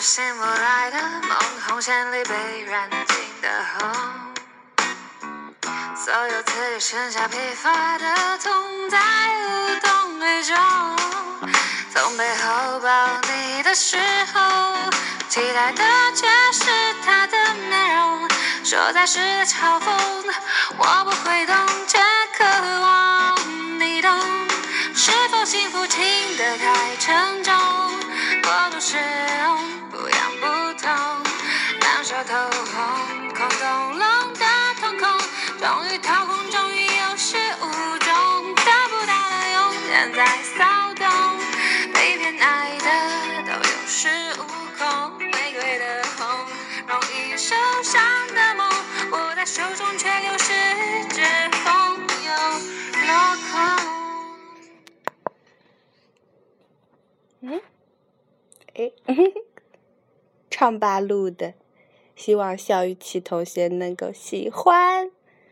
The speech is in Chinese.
着醒不来的梦，红线里被染尽的红。所有刺激剩下疲乏的痛，在无动于衷。从背后抱你的时候，期待的却是他的面容。说在是在嘲讽，我不会懂，却渴望你懂。是否幸福轻得太沉重？过度使终于掏空，终于有始无终，得不到的永远在骚动，被偏爱的都有恃无恐，玫瑰的红，容易受伤的梦，握在手中却流失，指缝又落空。嗯，哎，唱八路的，希望肖雨琪同学能够喜欢。